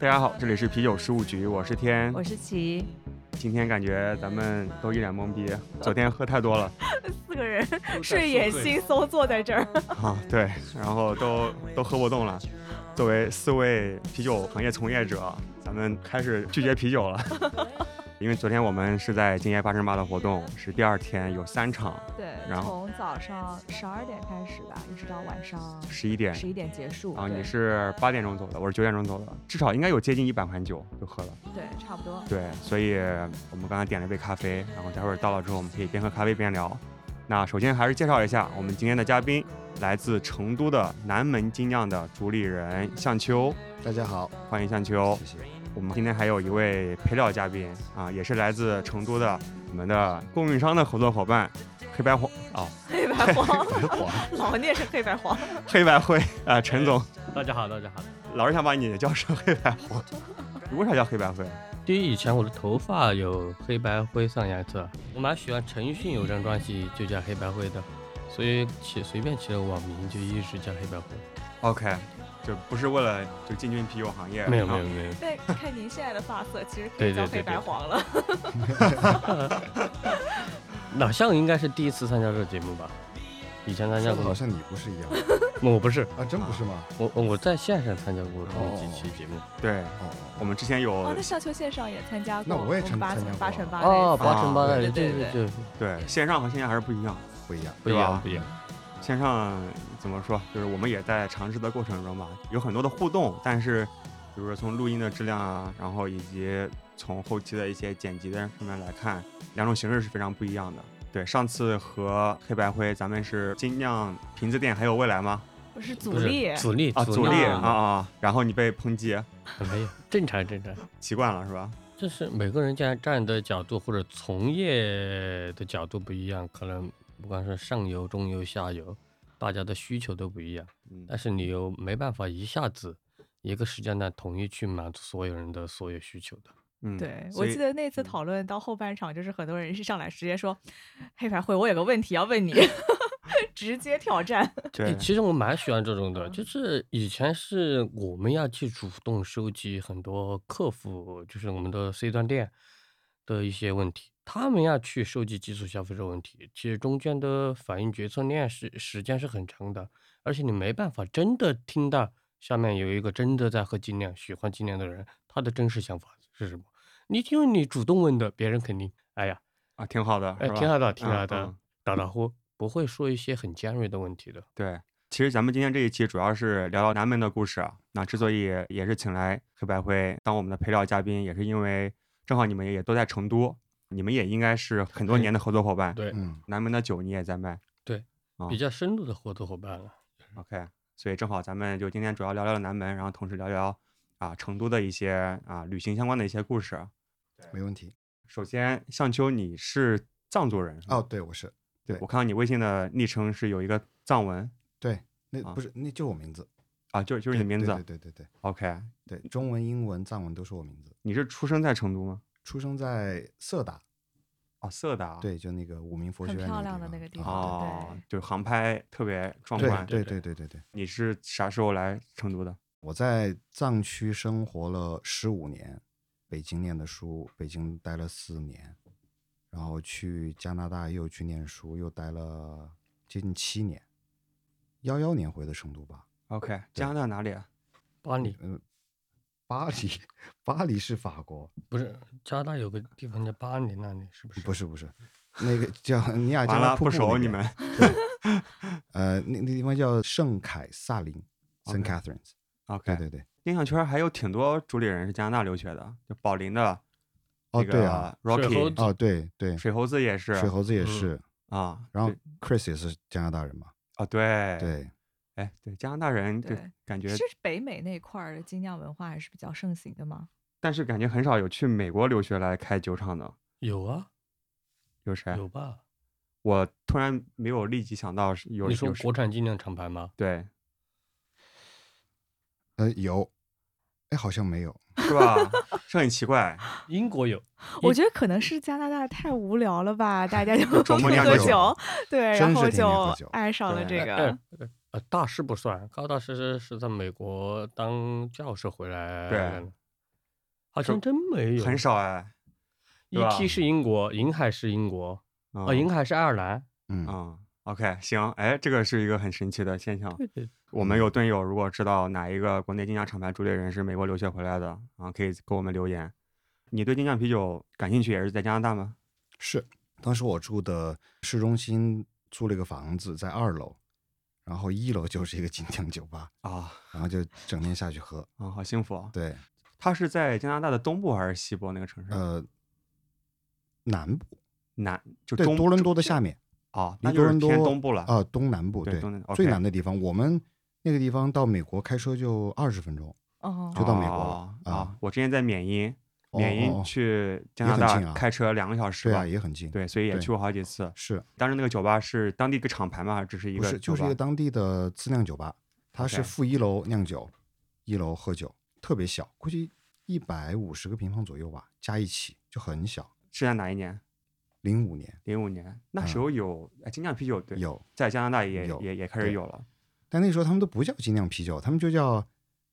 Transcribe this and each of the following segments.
大家好，这里是啤酒事务局，我是天。我是齐，今天感觉咱们都一脸懵逼，昨天喝太多了 四个人睡眼惺忪坐在这儿。啊，对，然后都都喝不动了。作为四位啤酒行业从业者，咱们开始拒绝啤酒了。因为昨天我们是在今夜八乘八的活动，是第二天有三场，对，然后从早上十二点开始吧，一直到晚上十一点十一点结束。啊，对你是八点钟走的，我是九点钟走的，至少应该有接近一百款酒就喝了。对，差不多。对，所以我们刚才点了一杯咖啡，然后待会儿到了之后，我们可以边喝咖啡边聊。那首先还是介绍一下我们今天的嘉宾，来自成都的南门精酿的主理人向秋，大家好，欢迎向秋。谢谢。我们今天还有一位陪聊嘉宾啊，也是来自成都的我们的供应商的合作伙伴，黑白黄哦，黑白黄，黄老聂是黑白黄。黑白灰啊，陈总，大家好，大家好。老是想把你叫成黑白黄，为啥叫黑白灰？第一，以前我的头发有黑白灰上颜色，我蛮喜欢陈奕迅有张专辑就叫黑白灰的，所以起随便起了网名就一直叫黑白灰。OK，就不是为了就进军啤酒行业，没有没有没有，但看您现在的发色，其实可对以叫黑白黄了。老向应该是第一次参加这个节目吧？以前参加过好像你不是一样 我不是，啊，真不是吗？我我我在线上参加过这么几期节目。对，哦，我们之前有哦，那上秋线上也参加过。那我也们八参参加过八乘八哦，八乘八的，对对对对，对线上和线下还是不一样。不一样。不一样不一样。线上怎么说？就是我们也在尝试的过程中吧，有很多的互动，但是比如说从录音的质量啊，然后以及从后期的一些剪辑的上面来看，两种形式是非常不一样的。对，上次和黑白灰咱们是精酿瓶子店还有未来吗？不是阻力。阻力啊，阻力力啊啊，然后你被抨击，没有正常正常。习惯了是吧？就是每个人站站的角度或者从业的角度不一样，可能不管是上游、中游、下游，大家的需求都不一样。嗯，但是你又没办法一下子一个时间段统一去满足所有人的所有需求的。嗯，对，我记得那次嗯讨论到后半场，就是很多人是上来直接说：“黑白会，我有个问题要问你。”直接挑战。对，其实我蛮喜欢这种的，嗯就是以前是我们要去主动收集很多客户，就是我们的 C 端店的一些问题，他们要去收集基础消费者问题，其实中间的反应决策链是时间是很长的，而且你没办法真的听到下面有一个真的在喝精酿、喜欢精酿的人，他的真实想法是什么。你因为你主动问的，别人肯定哎呀，啊，挺好的，哎，挺好的，挺嗯好的嗯，打打呼，不会说一些很尖锐的问题的。对，其实咱们今天这一期主要是聊聊南门的故事啊。那之所以也是请来黑白灰当我们的陪聊嘉宾，也是因为正好你们也都在成都，你们也应该是很多年的合作伙伴。对，嗯，南门的酒你也在卖对啊比较深度的合作伙伴了。，OK，所以正好咱们就今天主要聊聊南门，然后同时聊聊啊成都的一些啊旅行相关的一些故事。没问题。首先，向秋你是藏族人哦，，对，我是对我看到你微信的昵称是有一个藏文对，那啊不是，那就是我名字，啊，就就是你的名字。对对对对 OK，对对，中文、英文、藏文都是我名字。你是出生在成都吗？出生在色达，哦，色达。对，就那个五明佛学很院漂亮的那个地方哦，就航拍特别壮观。对对对对对对。你是啥时候来成都的？我在藏区生活了十五年，北京念的书，北京待了四年，然后去加拿大又去念书，又待了接近七年，幺幺年回的成都吧。OK，加拿大哪里啊？巴黎嗯，巴黎，巴黎是法国，不是加拿大有个地方叫巴黎那里，是不是？不是不是，那个 叫尼亚加拉瀑布那熟你边们。呃，那那地方叫圣凯撒林 （Saint Catharines）。OK，对对对，印象圈还有挺多主理人是加拿大留学的，就宝林的哦对啊 Rocky，哦对对，水猴子也是水猴子也嗯是，啊。然后 Chris 也是加拿大人嘛。哦，对，对，哎，对，加拿大人就对感觉，是北美那块儿的精酿文化还是比较盛行的吗？但是感觉很少有去美国留学来开酒厂的，有啊，有谁？有吧？我突然没有立即想到有你说国产精酿厂牌吗？对，呃有，哎好像没有。是吧？这很奇怪。英国有，我觉得可能是加拿大太无聊了吧，大家 就喝酒，对，然后就爱上了这呃个。呃呃，大师不算，高大师是是在美国当教授回来对好像真没有，很少哎。对吧 ET 是英国，银海是英国，啊哦，银海是爱尔兰。嗯，嗯，OK，行，哎，这个是一个很神奇的现象。对对，我们有队友如果知道哪一个国内精酿厂牌主理人是美国留学回来的啊，可以给我们留言。你对精酿啤酒感兴趣也是在加拿大吗？是，当时我住的市中心租了一个房子，在二楼，然后一楼就是一个精酿酒吧，啊然后就整天下去喝。啊，好幸福啊！对，它是在加拿大的东部还是西部那个城市？呃，南部，南就对，中多伦多的下面啊，离那就是多伦多偏东部了。啊、东南部，对，对东南最南的地方，我们那个地方到美国开车就二十分钟。哦就到美国了哦啊啊！我之前在缅因，哦缅因去加拿大开车两个小时吧。也很近。对，所以也去过好几次。是当时那个酒吧是当地一个厂牌嘛？还是只是一不是个？就是一个当地的自酿酒吧？它是负一楼酿酒，一楼喝酒，特别小，估计一百五十个平方左右吧，加一起就很小。是在哪一年？零五年零五年，那时候有哎精酿啤酒，对，嗯有，在加拿大也也也开始有了。但那时候他们都不叫精酿啤酒，他们就叫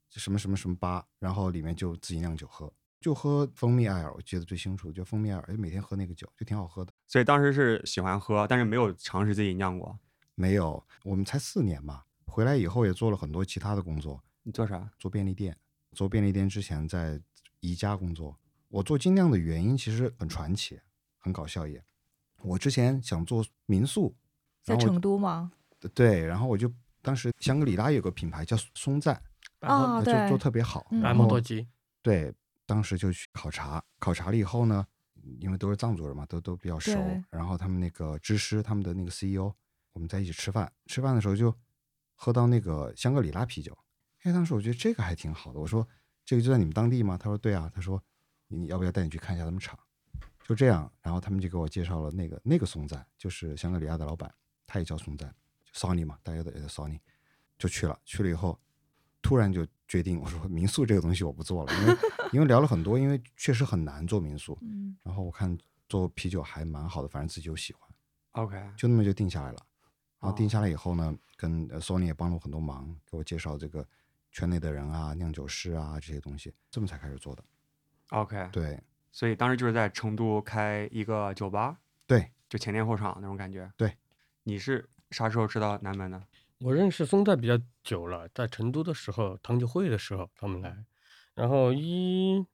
什么什么什么吧，然后里面就自己酿酒喝，就喝蜂蜜艾尔，我记得最清楚，就蜂蜜艾尔，哎每天喝那个酒就挺好喝的。所以当时是喜欢喝，但是没有尝试自己酿过。没有，我们才四年嘛，回来以后也做了很多其他的工作，你做啥？做便利店，做便利店之前在宜家工作。我做精酿的原因其实很传奇，很搞笑也。我之前想做民宿，在成都吗？对，然后我就当时香格里拉有个品牌叫松赞，哦就做特别好，嗯白然后摩托机，对，当时就去考察，考察了以后呢，因为都是藏族人嘛，都都比较熟，然后他们那个知师，他们的那个 CEO，我们在一起吃饭，吃饭的时候就喝到那个香格里拉啤酒，哎，当时我觉得这个还挺好的，我说这个就在你们当地吗？他说对啊，他说你要不要带你去看一下他们厂？就这样，然后他们就给我介绍了那个那个松赞，就是香格里拉的老板，他也叫松赞，就 Sony 嘛，大家都也叫 Sony，就去了，去了以后，突然就决定，我说民宿这个东西我不做了，因为因为聊了很多，因为确实很难做民宿，嗯，然后我看做啤酒还蛮好的，反正自己又喜欢，OK，就那么就定下来了。然后定哦下来以后呢，跟呃 Sony 也帮了我很多忙，给我介绍这个圈内的人啊、酿酒师啊这些东西，这么才开始做的。OK，对所以当时就是在成都开一个酒吧，对，就前店后厂那种感觉。对，你是啥时候知道南门的？我认识松赞比较久了，在成都的时候，糖酒会的时候他们来，然后一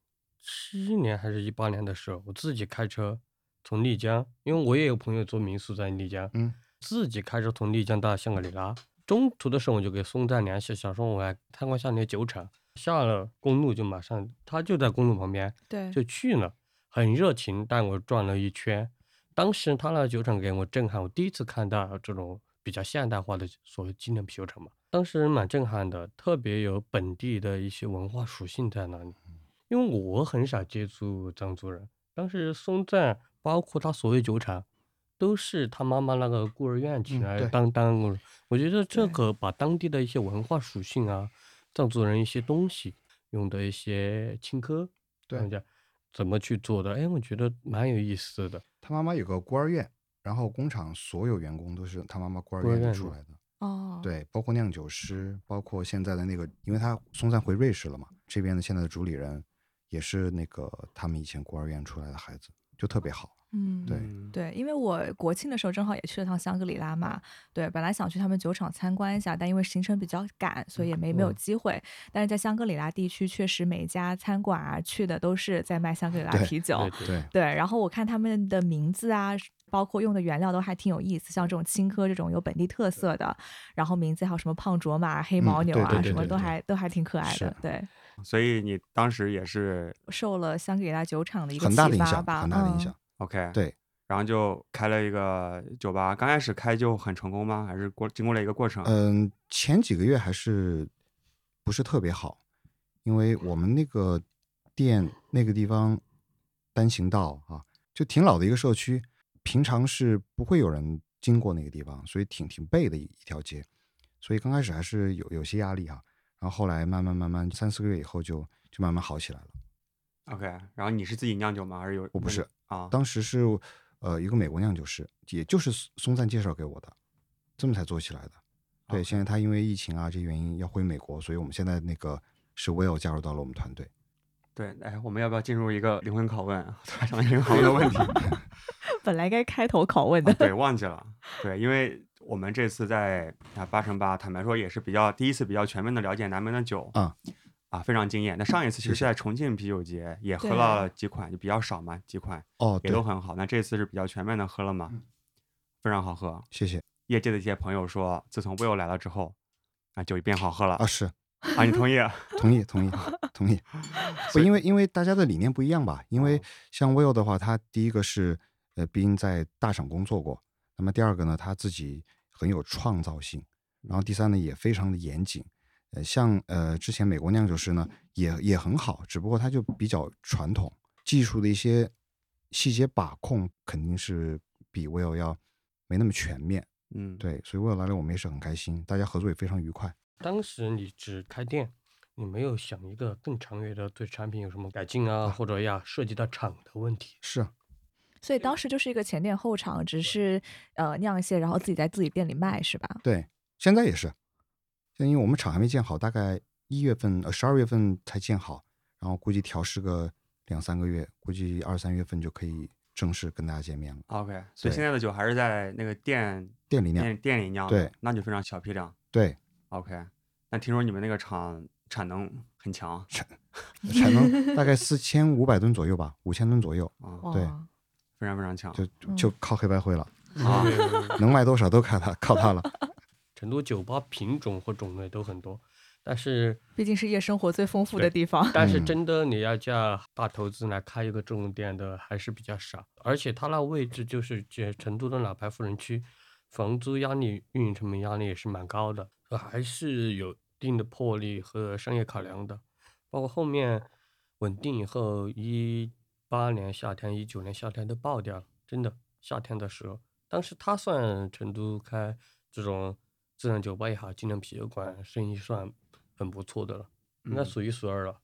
七年还是一八年的时候，我自己开车从丽江，因为我也有朋友做民宿在丽江，嗯，自己开车从丽江到香格里拉，中途的时候我就给松赞联系，想说我来参观下你的酒厂，下了公路就马上，他就在公路旁边，对，就去了，很热情，带我转了一圈。当时他那酒厂给我震撼，我第一次看到这种比较现代化的所谓精酿啤酒厂嘛，当时蛮震撼的，特别有本地的一些文化属性在那里。因为我很少接触藏族人，当时松赞包括他所有酒厂，都是他妈妈那个孤儿院请来当当工人。我觉得这个把当地的一些文化属性啊，藏族人一些东西用的一些青稞，对怎么去做的？哎，我觉得蛮有意思的。他妈妈有个孤儿院，然后工厂所有员工都是他妈妈孤儿院里出来的。哦，，对，包括酿酒师，包括现在的那个，因为他松赞回瑞士了嘛，这边的现在的主理人也是那个他们以前孤儿院出来的孩子，就特别好。嗯，对嗯对，因为我国庆的时候正好也去了趟香格里拉嘛，对，本来想去他们酒厂参观一下，但因为行程比较赶，所以也没没有嗯机会。但是在香格里拉地区，确实每一家餐馆啊去的都是在卖香格里拉啤酒，对对，对，然后我看他们的名字啊，包括用的原料都还挺有意思，像这种青稞这种有本地特色的，然后名字还有什么胖卓玛、黑嗯牦牛啊，对对什么都还都还挺可爱的。对，所以你当时也是受了香格里拉酒厂的一个很大的影响，启发吧，嗯很大的影响。OK，对，然后就开了一个酒吧。刚开始开就很成功吗？还是过经过了一个过程？嗯，前几个月还是不是特别好，因为我们那个店那个地方单行道啊，就挺老的一个社区，平常是不会有人经过那个地方，所以挺挺背的一一条街，所以刚开始还是有有些压力哈、然后后来慢慢慢慢三四个月以后就就慢慢好起来了。OK，然后你是自己酿酒吗？还是有？我不是啊。当时是呃一个美国酿酒师，也就是松松赞介绍给我的，这么才做起来的。对现在他因为疫情啊这些原因要回美国，所以我们现在那个是 Will 加入到了我们团队。对，哎，我们要不要进入一个灵魂拷问？突然想到一个灵魂拷问的问题。本来该开头拷问的，对，忘记了。对，因为我们这次在啊八乘八，坦白说也是比较第一次比较全面的了解南门的酒啊啊，非常惊艳。那上一次其实是在重庆啤酒节也喝了几款，就比较少嘛，几款哦，也都很好。那这次是比较全面的喝了嘛，非常好喝。谢谢。业界的一些朋友说，自从 Will 来了之后，啊酒变好喝了啊，是啊，你同意？同意，同意，同意。不，因为因为大家的理念不一样吧？因为像 Will 的话，他第一个是。呃，毕竟在大厂工作过，那么第二个呢，他自己很有创造性，然后第三呢，也非常的严谨。呃，像呃之前美国酿酒师呢，也也很好，只不过他就比较传统，技术的一些细节把控肯定是比 Will 要没那么全面。嗯，对，所以 Will 来了，我们也是很开心，大家合作也非常愉快。当时你只开店，你没有想一个更长远的对产品有什么改进啊，或者要涉及到厂的问题？是。所以当时就是一个前店后厂，只是呃酿一些，然后自己在自己店里卖，是吧？对，现在也是。现在因为我们厂还没建好，大概一月份呃十二月份才建好，然后估计调试个两三个月，估计二三月份就可以正式跟大家见面了。OK，所以现在的酒还是在那个店店里酿，店店里酿，对，那就非常小批量。对，OK。那听说你们那个厂产能很强，产产能大概四千五百吨左右吧，五千吨左右啊，对。非常非常强，就就靠黑白灰了啊！能卖多少都靠它，靠它了。成都酒吧品种和种类都很多，但是毕竟是夜生活最丰富的地方。但是真的你要叫大投资来开一个这种店的还是比较少，而且它那位置就是这成都的老牌富人区，房租压力、运营成本压力也是蛮高的，还是有一定的魄力和商业考量的。包括后面稳定以后一。八年夏天，一九年夏天都爆掉了，真的。夏天的时候，当时他算成都开这种自然酒吧也好，精酿啤酒馆生意算很不错的了，应该数一数二了。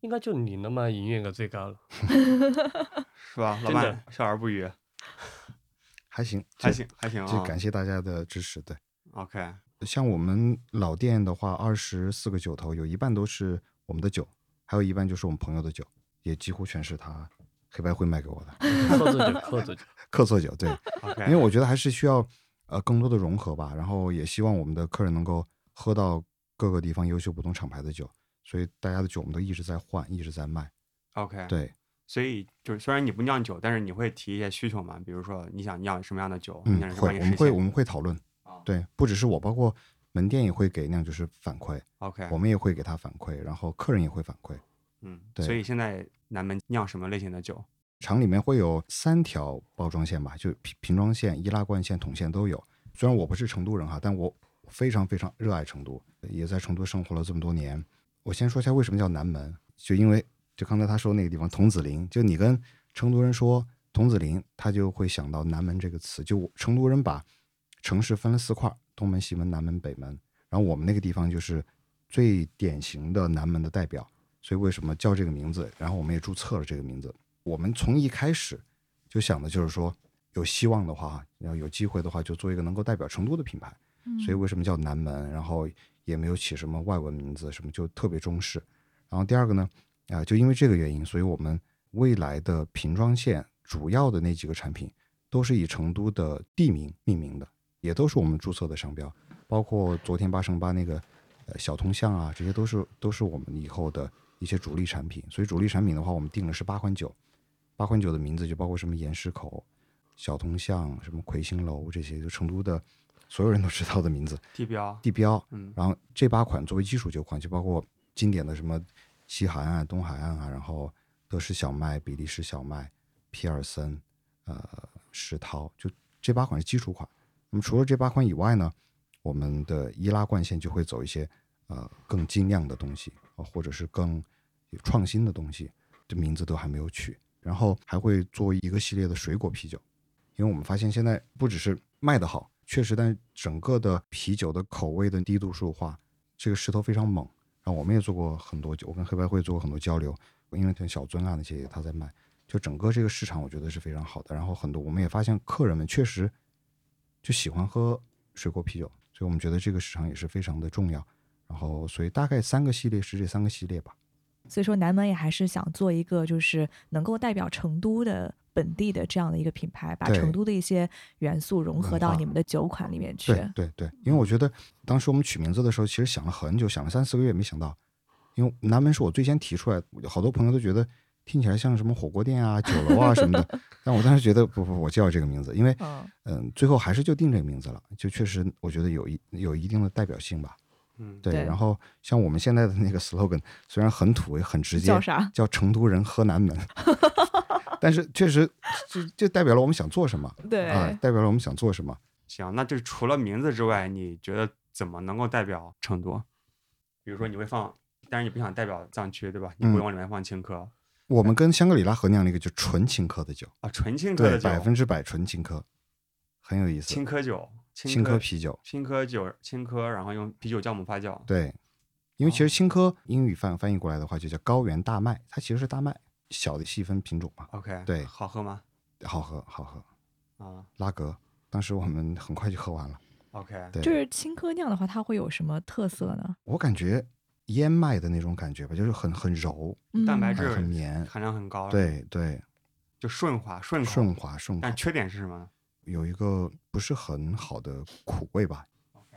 应该就你那么营业额最高了，是吧？老板笑而不语。还行，还行，还行啊！就感谢大家的支持。对，OK。像我们老店的话，二十四个酒头，有一半都是我们的酒，还有一半就是我们朋友的酒。也几乎全是他黑白灰卖给我的 客座酒，客座酒，客座酒，对，因为我觉得还是需要呃更多的融合吧，然后也希望我们的客人能够喝到各个地方优秀不同厂牌的酒，所以大家的酒我们都一直在换，一直在卖。OK，对，所以就是虽然你不酿酒，但是你会提一些需求嘛？比如说你想酿什么样的酒？嗯，会，我们会我们会讨论。对，不只是我，包括门店也会给酿酒师反馈。OK，我们也会给他反馈，然后客人也会反馈。嗯，对，所以现在南门酿什么类型的酒？厂里面会有三条包装线吧，就瓶瓶装线、易拉罐线、桶线都有。虽然我不是成都人哈，但我非常非常热爱成都，也在成都生活了这么多年。我先说一下为什么叫南门，就因为就刚才他说那个地方童子林，就你跟成都人说童子林，他就会想到南门这个词。就成都人把城市分了四块，东门、西门、南门、北门，然后我们那个地方就是最典型的南门的代表。所以为什么叫这个名字？然后我们也注册了这个名字。我们从一开始就想的就是说，有希望的话，要有机会的话，就做一个能够代表成都的品牌。所以为什么叫南门？然后也没有起什么外文名字，什么就特别中式。然后第二个呢，啊，就因为这个原因，所以我们未来的瓶装线主要的那几个产品都是以成都的地名命名的，也都是我们注册的商标，包括昨天八乘八那个呃小通巷啊，这些都是都是我们以后的。一些主力产品，所以主力产品的话，我们定的是八款酒，八款酒的名字就包括什么岩石口、小铜像、什么魁星楼这些，就成都的所有人都知道的名字。地标，地标。嗯。然后这八款作为基础酒款，就包括经典的什么西海岸、东海岸啊，然后德式小麦、比利时小麦、皮尔森、呃石涛，就这八款是基础款。那么除了这八款以外呢，我们的易拉罐线就会走一些呃更精酿的东西。或者是更有创新的东西，这名字都还没有取。然后还会做一个系列的水果啤酒，因为我们发现现在不只是卖的好，确实，但整个的啤酒的口味的低度数化，这个势头非常猛。然后我们也做过很多酒，我跟黑白会做过很多交流，因为像小尊啊那些他在卖，就整个这个市场我觉得是非常好的。然后很多我们也发现客人们确实就喜欢喝水果啤酒，所以我们觉得这个市场也是非常的重要。然后，所以大概三个系列是这三个系列吧。所以说南门也还是想做一个就是能够代表成都的本地的这样的一个品牌，把成都的一些元素融合到你们的酒款里面去。对对对，因为我觉得当时我们取名字的时候，其实想了很久，想了三四个月，没想到，因为南门是我最先提出来，好多朋友都觉得听起来像什么火锅店啊、酒楼啊什么的，但我当时觉得不不，我就要这个名字，因为嗯，嗯，最后还是就定这个名字了，就确实我觉得有一有一定的代表性吧。嗯，对，然后像我们现在的那个 slogan，虽然很土也很直接，叫啥？叫成都人喝南门，但是确实就就代表了我们想做什么对，啊，代表了我们想做什么。行，那就除了名字之外，你觉得怎么能够代表成都？比如说你会放，但是你不想代表藏区，对吧？你不会嗯往里面放青稞我们跟香格里拉合酿了一个就纯青稞的酒，啊，纯青稞对，的酒，百分之百纯青稞，很有意思。青稞酒，青稞稞啤酒，青稞酒，青稞，然后用啤酒酵母发酵。对，因为其实哦青稞英语翻翻译过来的话就叫高原大麦，它其实是大麦小的细分品种嘛，OK，对好喝吗？好喝好喝。啊拉格，当时我们很快就喝完了。，OK，对，就是青稞酿的话，它会有什么特色呢？我感觉燕麦的那种感觉吧，就是很很柔，嗯蛋白质很绵含量很高，，对对，就顺滑顺口顺滑顺滑但，缺点是什么呢？有一个不是很好的苦味吧，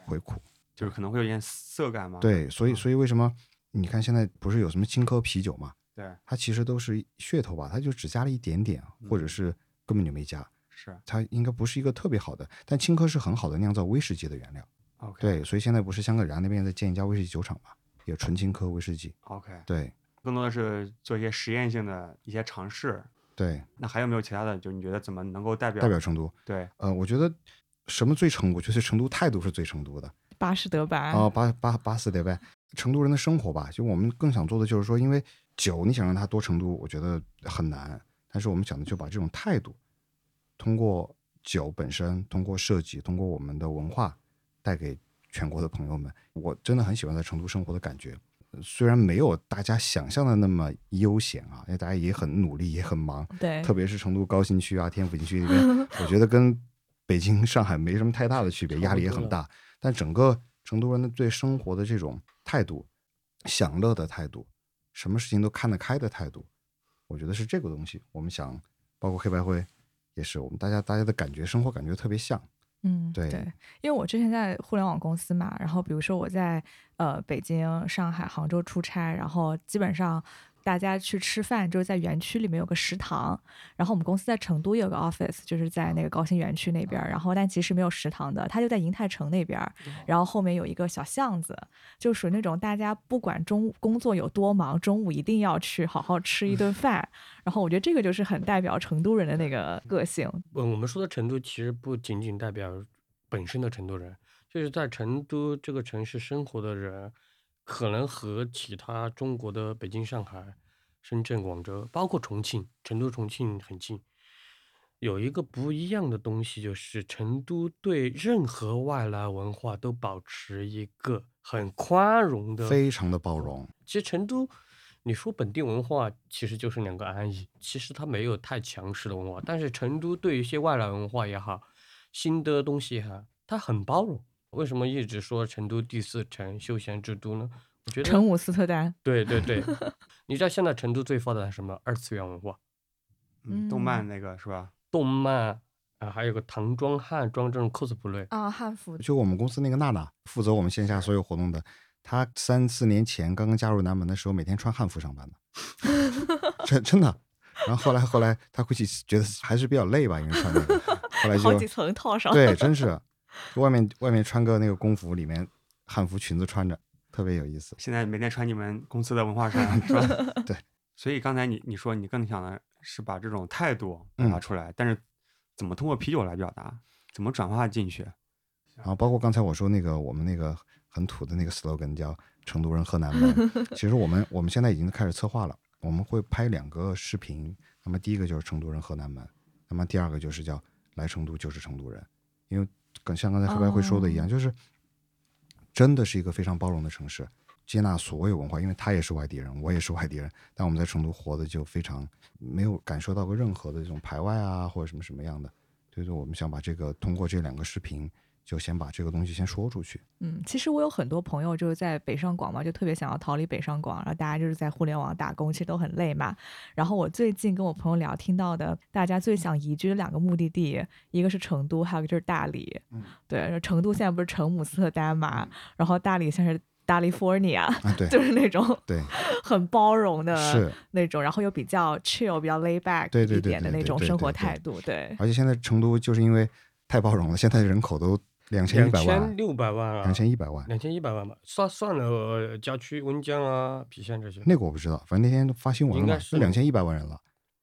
回苦。就是可能会有点涩感嘛。对，所以嗯所以为什么你看现在不是有什么青稞啤酒嘛？对，它其实都是噱头吧，它就只加了一点点，或者嗯是根本就没加，是它应该不是一个特别好的。但青稞是很好的酿造威士忌的原料。OK，对，所以现在不是香格里拉那边在建一家威士忌酒厂嘛，也纯青稞威士忌。，OK，对更多的是做一些实验性的一些尝试。对，那还有没有其他的？就你觉得怎么能够代表代表成都。对呃，我觉得什么最成？我觉得成都态度是最成都的。巴士德白啊，巴巴巴斯德呗，成都人的生活吧，就我们更想做的就是说，因为酒你想让它多成都，我觉得很难。但是我们想的就把这种态度，通过酒本身，通过设计，通过我们的文化，带给全国的朋友们。我真的很喜欢在成都生活的感觉，虽然没有大家想象的那么悠闲啊，因为大家也很努力，也很忙，对，特别是成都高新区啊、天府新区那边，我觉得跟北京、上海没什么太大的区别，压力也很大。但整个成都人的对生活的这种态度、享乐的态度、什么事情都看得开的态度，我觉得是这个东西。我们想，包括黑白灰，也是我们大家大家的感觉，生活感觉特别像。嗯，对因为我之前在互联网公司嘛，然后比如说我在呃北京、上海、杭州出差，然后基本上大家去吃饭就是在园区里面有个食堂，然后我们公司在成都也有个 office，就是在那个高新园区那边儿，然后但其实没有食堂的，它就在银泰城那边儿，然后后面有一个小巷子，就属于那种大家不管中工作有多忙，中午一定要去好好吃一顿饭，然后我觉得这个就是很代表成都人的那个个性，嗯，我们说的成都其实不仅仅代表本身的成都人，就是在成都这个城市生活的人，可能和其他中国的北京、上海、深圳、广州，包括重庆，成都、重庆很近。有一个不一样的东西，就是成都对任何外来文化都保持一个很宽容的非常的包容。其实成都，你说本地文化其实就是两个安逸，其实它没有太强势的文化，但是成都对一些外来文化也好，新的东西也好，它很包容。为什么一直说成都第四城休闲之都呢？我觉得成武斯特丹。对对对，你知道现在成都最发达的什么？二次元文化，嗯，动漫那个是吧？动漫啊，还有个唐装、汉装这种 cosplay。啊，汉服就我们公司那个娜娜负责我们线下所有活动的，她三四年前刚刚加入南门的时候，每天穿汉服上班的，真真的。然后后来后来她估计觉得还是比较累吧，因为穿那个，后来就好几层套上。对，真是就 外面外面穿个那个工服，里面汉服裙子穿着，特别有意思。现在每天穿你们公司的文化衫 是吧？对。所以刚才你你说你更想的是把这种态度表达嗯出来，但是怎么通过啤酒来表达？怎么转化进去？然后包括刚才我说那个我们那个很土的那个 slogan 叫“成都人喝南门”，其实我们我们现在已经开始策划了，我们会拍两个视频。那么第一个就是成都人喝南门，那么第二个就是叫来成都就是成都人，因为跟像刚才黑白会说的一样，哦就是真的是一个非常包容的城市，接纳所有文化，因为他也是外地人，我也是外地人，但我们在成都活的就非常没有感受到过任何的这种排外啊或者什么什么样的。所以说，我们想把这个通过这两个视频就先把这个东西先说出去。嗯，其实我有很多朋友就是在北上广嘛，就特别想要逃离北上广，然后大家就是在互联网打工，其实都很累嘛。然后我最近跟我朋友聊，听到的大家最想移居的两个目的地，一个是成都，还有一个就是大理。嗯，对，成都现在不是成姆斯特丹嘛，然后大理现在是 California，啊，对 就是那种对，很包容的是，那种，然后又比较 chill、比较 lay back 对对一点的那种生活态度。对，而且现在成都就是因为太包容了，现在人口都两千一两百万千，六百万啊，两千一百万。两千一百万吧，算算了呃郊区温江啊、郫县这些。那个我不知道，反正那天发新闻了嘛应该，是就两千一百万人了，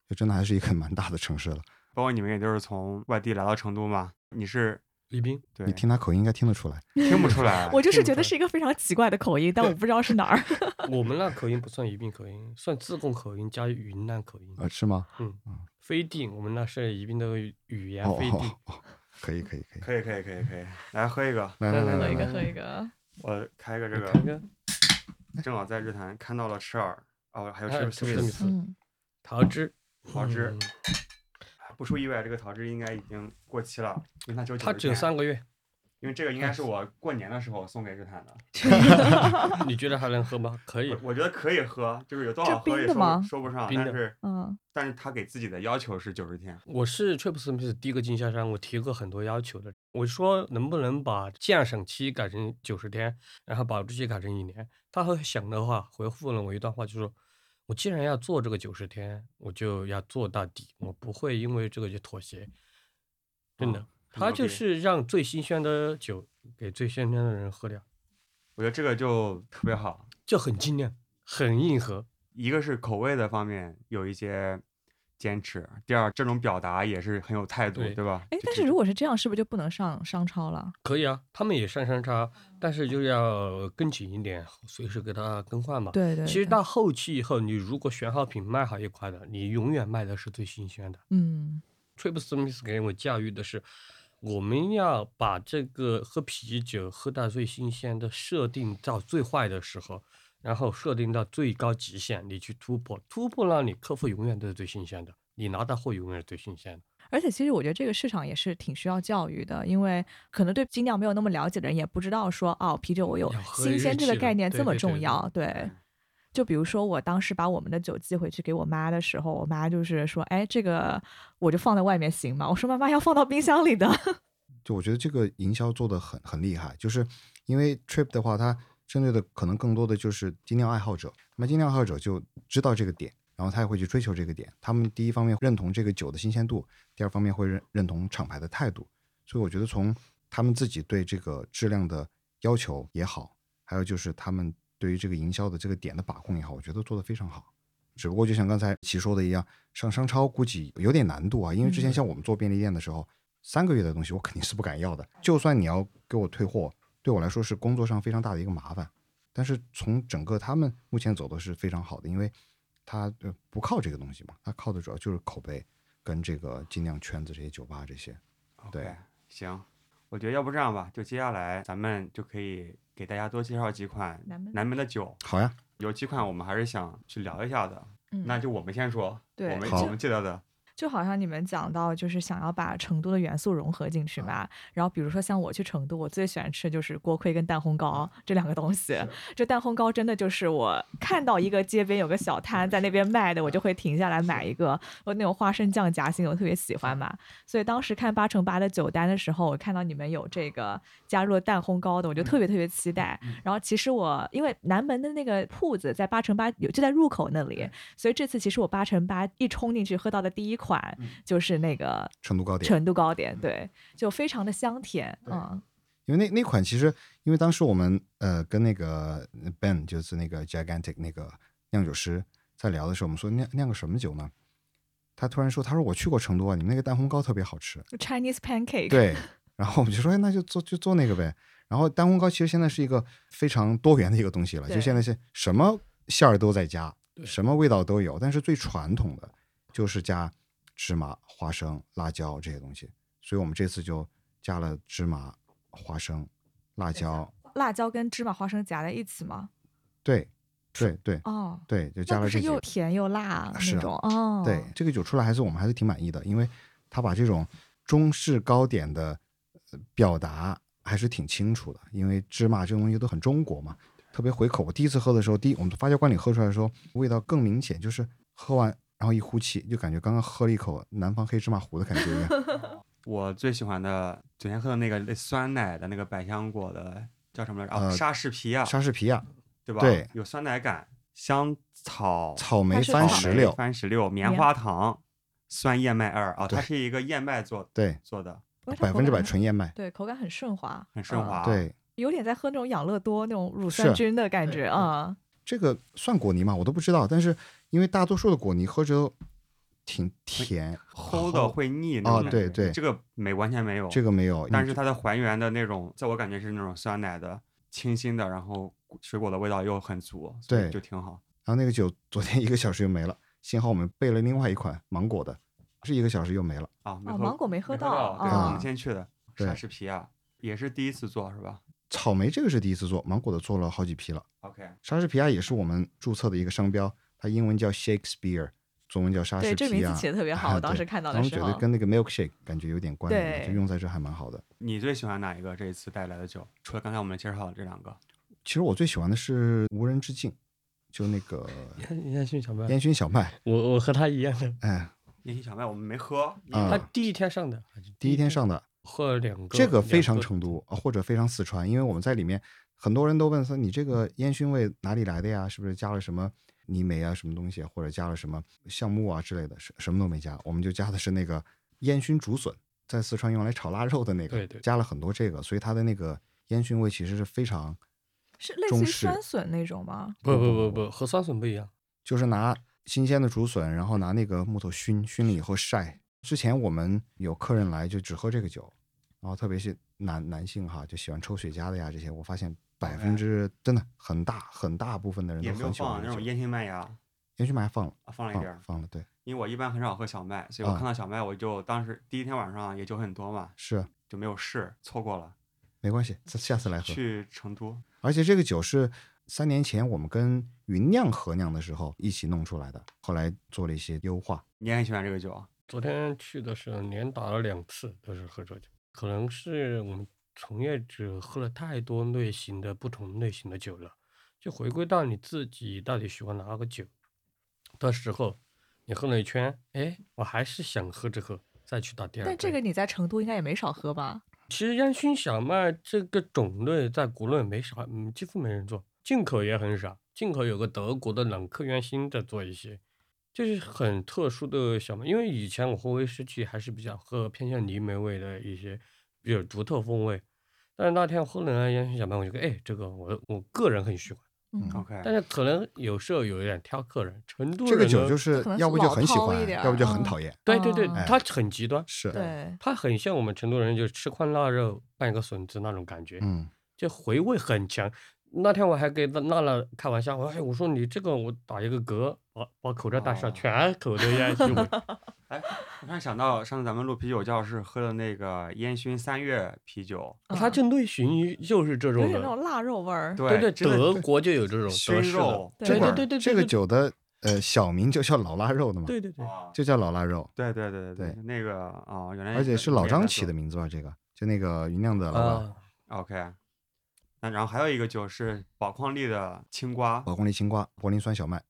就真的还是一个蛮大的城市了。包括你们也都是从外地来到成都嘛，你是宜宾，对你听他口音应该听得出来。听不出来，我就是觉得是一个非常奇怪的口音，但我不知道是哪儿。我们那口音不算宜宾口音，算自贡口音加云南口音。呃，是吗？嗯，飞定，我们那是宜宾的语言哦飞地。哦哦，可以可以可以。可以可以可以可以，来喝一个，来来来喝一个，喝一个。我开个这个，正好在日坛看到了赤耳，哦，还有还有是史密斯嗯，桃汁，桃汁。嗯。不出意外，这个桃汁应该已经过期了，因为它只有它只有三个月，因为这个应该是我过年的时候送给日坛的，你觉得还能喝吗？可以我，我觉得可以喝，就是有多少喝也说说不上，冰的但是嗯，但是他给自己的要求是九十天，我是 Trip Smith 第一个经销商，我提过很多要求的。我说能不能把鉴赏期改成九十天，然后保质期改成一年？他会想的话，回复了我一段话，就说：我既然要做这个九十天，我就要做到底，我不会因为这个就妥协。真的，他就是让最新鲜的酒给最新鲜的人喝掉，我觉得这个就特别好，就很精炼，很硬核。一个是口味的方面有一些坚持，第二这种表达也是很有态度，对对吧？哎，但是如果是这样，是不是就不能上商超了？可以啊，他们也上商超，但是就要跟紧一点，随时给它更换嘛。对对。对其实到后期以后，你如果选好品卖好一块的，你永远卖的是最新鲜的。嗯 Trip Smith 给我教育的是，我们要把这个喝啤酒喝到最新鲜的设定到最坏的时候，然后设定到最高极限，你去突破，突破了你客户永远都是最新鲜的，你拿到货永远是最新鲜的。而且其实我觉得这个市场也是挺需要教育的，因为可能对精酿没有那么了解的人也不知道说哦，啤酒我有新鲜这个概念这么对对对重要。对，就比如说我当时把我们的酒寄回去给我妈的时候，我妈就是说，哎，这个我就放在外面行吗？我说妈妈要放到冰箱里的。就我觉得这个营销做的很很厉害，就是因为 Trip 的话，它针对的可能更多的就是精酿爱好者，那么精酿爱好者就知道这个点，然后他也会去追求这个点。他们第一方面认同这个酒的新鲜度，第二方面会认认同厂牌的态度。所以我觉得从他们自己对这个质量的要求也好，还有就是他们对于这个营销的这个点的把控也好，我觉得做得非常好。只不过就像刚才齐说的一样，上商超估计有点难度啊，因为之前嗯像我们做便利店的时候，三个月的东西我肯定是不敢要的。就算你要给我退货，对我来说是工作上非常大的一个麻烦。但是从整个他们目前走的是非常好的，因为他呃不靠这个东西嘛，他靠的主要就是口碑跟这个精酿圈子这些酒吧这些。对行，我觉得要不这样吧，就接下来咱们就可以给大家多介绍几款南门的酒，好呀，有几款我们还是想去聊一下的。嗯那就我们先说，我们我们记得的，就好像你们讲到，就是想要把成都的元素融合进去嘛。然后比如说像我去成都，我最喜欢吃的就是锅盔跟蛋烘糕这两个东西。这蛋烘糕真的就是我看到一个街边有个小摊在那边卖的，我就会停下来买一个。我那种花生酱夹心我特别喜欢嘛。所以当时看八乘八的酒单的时候，我看到你们有这个加入了蛋烘糕的，我就特别特别期待。然后其实我因为南门的那个铺子在八乘八有就在入口那里，所以这次其实我八乘八一冲进去喝到的第一款就是那个成都糕点。成都糕点，对，就非常的香甜，嗯，因为那那款其实，因为当时我们呃跟那个 Ben 就是那个 Gigantic 那个酿酒师在聊的时候，我们说酿酿个什么酒呢？他突然说，他说我去过成都啊，你们那个蛋烘糕特别好吃。Chinese pancake，，对，然后我们就说，哎，那就做就做那个呗。然后蛋烘糕其实现在是一个非常多元的一个东西了，就现在是什么馅儿都在加，什么味道都有，但是最传统的就是加芝麻、花生、辣椒这些东西。所以我们这次就加了芝麻、花生、辣椒，辣椒跟芝麻花生夹在一起吗？对，对对哦，对，就加了这是。又甜又辣那种，哦，对，这个酒出来还是我们还是挺满意的，因为他把这种中式糕点的呃表达还是挺清楚的，因为芝麻这种东西都很中国嘛，特别回口。我第一次喝的时候，第一我们发酵罐里喝出来的时候，味道更明显，就是喝完然后一呼气，就感觉刚刚喝了一口南方黑芝麻糊的感觉一样。我最喜欢的昨天喝的那个类酸奶的那个百香果的叫什么来着？啊，呃莎士皮亚，莎士皮亚、对吧？对有酸奶感，香草、草莓番石榴，番石榴、棉棉花糖、酸燕麦二啊，它是一个燕麦做对，做的，百分之百纯燕麦，对，口感很顺滑，嗯很顺滑。，对。有点在喝那种养乐多那种乳酸菌的感觉啊。这个算果泥吗？我都不知道，但是因为大多数的果泥喝着挺甜，齁的会腻那哦种感觉对对这个没完全没有，这个没有，但是它的还原的那种，在我感觉是那种酸奶的清新的，然后水果的味道又很足，所以对就挺好。然后那个酒昨天一个小时就没了，幸好我们备了另外一款芒果的，是一个小时又没了。啊，没哦芒果没喝喝到对，我啊们先去的对莎士皮亚，也是第一次做是吧草莓这个是第一次做，芒果的做了好几批了。？OK，莎士皮亚也是我们注册的一个商标，它英文叫 Shakespeare，中文叫莎士对，皮亚。这名字起的特别好，啊我当时看到的时的时候。觉得跟那个 milkshake 感觉有点关联就用在这还蛮好的。你最喜欢哪一个？这一次带来的酒，除了刚才我们介绍的这两个，其实我最喜欢的是无人之境，就那个烟熏小麦，烟熏小麦，我我和他一样的，哎，烟熏小麦我们没喝，啊他第一天上的，第一天上的，喝了两个，这个非常成都，啊或者非常四川，因为我们在里面，很多人都问说你这个烟熏味哪里来的呀？是不是加了什么泥煤啊，什么东西，或者加了什么橡木啊之类的？什什么都没加，我们就加的是那个烟熏竹笋，在四川用来炒腊肉的那个，对对加了很多这个，所以它的那个烟熏味其实是非常，是类似于酸笋那种吗？不不不不，和酸笋不一样。就是拿新鲜的竹笋，然后拿那个木头熏，熏了以后晒。之前我们有客人来就只喝这个酒，然后特别是男男性哈，就喜欢抽雪茄的呀这些，我发现百分之真的很大很大部分的人也没有都很喜欢这个酒。放那种烟熏麦芽，烟熏麦芽放了，啊，放了一点儿。放放了，对，因为我一般很少喝小麦，所以我啊看到小麦我就当时第一天晚上也酒很多嘛，是就没有试，错过了。没关系，下下次来喝。去成都，而且这个酒是三年前我们跟云酿合酿的时候一起弄出来的，后来做了一些优化。你也很喜欢这个酒啊？昨天去的时候连打了两次，都是喝这酒。可能是我们从业者喝了太多类型的不同类型的酒了，就回归到你自己到底喜欢哪个酒的时候，你喝了一圈，哎，我还是想喝这个，再去打第二。但这个你在成都应该也没少喝吧？其实烟熏小麦这个种类在国内没啥，嗯，几乎没人做，进口也很少。进口有个德国的朗克烟熏在做一些，就是很特殊的小麦。因为以前我喝威士忌还是比较喝偏向泥煤味的一些比较独特风味，但是那天喝了那烟熏小麦，我就觉得，哎，这个我我个人很喜欢。嗯，OK，但是可能有时候有一点挑客人，成都这个酒就是要不就很喜欢饕一点，要不就很嗯讨厌。对对对哦，它很极端，是，对，它很像我们成都人就吃块腊肉拌一个笋子那种感觉。嗯，就回味很强。那天我还给娜娜娜开玩笑，我说：“哎，我说你这个我打一个嗝，把把口罩戴上，哦全口都烟熏味。哎，我突然想到上次咱们录啤酒教室喝的那个烟熏三月啤酒，嗯它就类似于就是这有种有，点那种腊肉味儿。对对，真的德国就有这种熏德式的，肉，对这对对对对，这个，酒的呃小名就叫老腊肉的嘛，对对对，啊就叫老腊肉，对对对对对那个啊，原来而且是老张起的名。名字吧？这个就那个云酿的老板，啊，OK，那然后还有一个酒是宝矿力的青瓜，宝矿力青瓜、柏林酸小麦